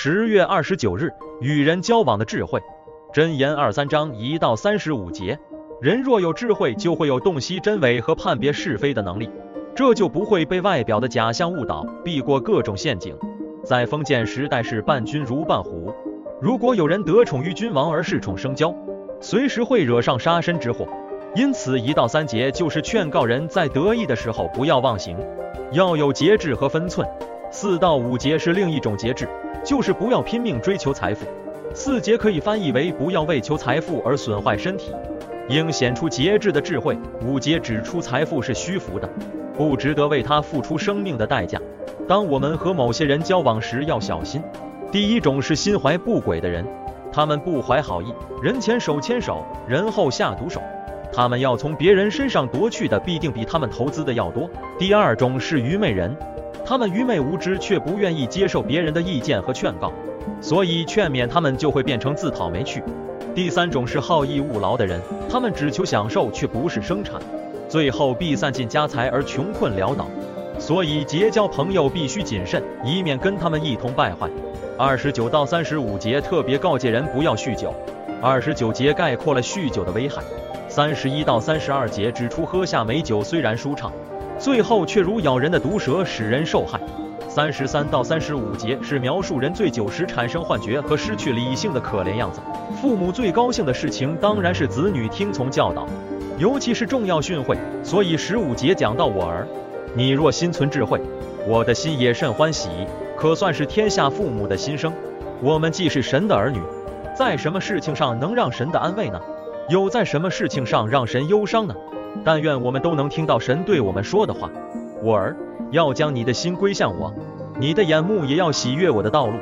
十月二十九日，与人交往的智慧。真言二三章一到三十五节。人若有智慧，就会有洞悉真伪和判别是非的能力，这就不会被外表的假象误导，避过各种陷阱。在封建时代，是伴君如伴虎。如果有人得宠于君王而恃宠生骄，随时会惹上杀身之祸。因此，一到三节就是劝告人在得意的时候不要忘形，要有节制和分寸。四到五节是另一种节制，就是不要拼命追求财富。四节可以翻译为不要为求财富而损坏身体。应显出节制的智慧。五节指出财富是虚浮的，不值得为他付出生命的代价。当我们和某些人交往时要小心。第一种是心怀不轨的人，他们不怀好意，人前手牵手，人后下毒手。他们要从别人身上夺去的必定比他们投资的要多。第二种是愚昧人，他们愚昧无知，却不愿意接受别人的意见和劝告，所以劝勉他们就会变成自讨没趣。第三种是好逸恶劳的人，他们只求享受，却不是生产，最后必散尽家财而穷困潦倒。所以结交朋友必须谨慎，以免跟他们一同败坏。二十九到三十五节特别告诫人不要酗酒。二十九节概括了酗酒的危害。三十一到三十二节指出喝下美酒虽然舒畅，最后却如咬人的毒蛇，使人受害。三十三到三十五节是描述人醉酒时产生幻觉和失去理性的可怜样子。父母最高兴的事情当然是子女听从教导，尤其是重要训诲。所以十五节讲到我儿，你若心存智慧，我的心也甚欢喜，可算是天下父母的心声。我们既是神的儿女，在什么事情上能让神的安慰呢？又在什么事情上让神忧伤呢？但愿我们都能听到神对我们说的话。我儿，要将你的心归向我，你的眼目也要喜悦我的道路。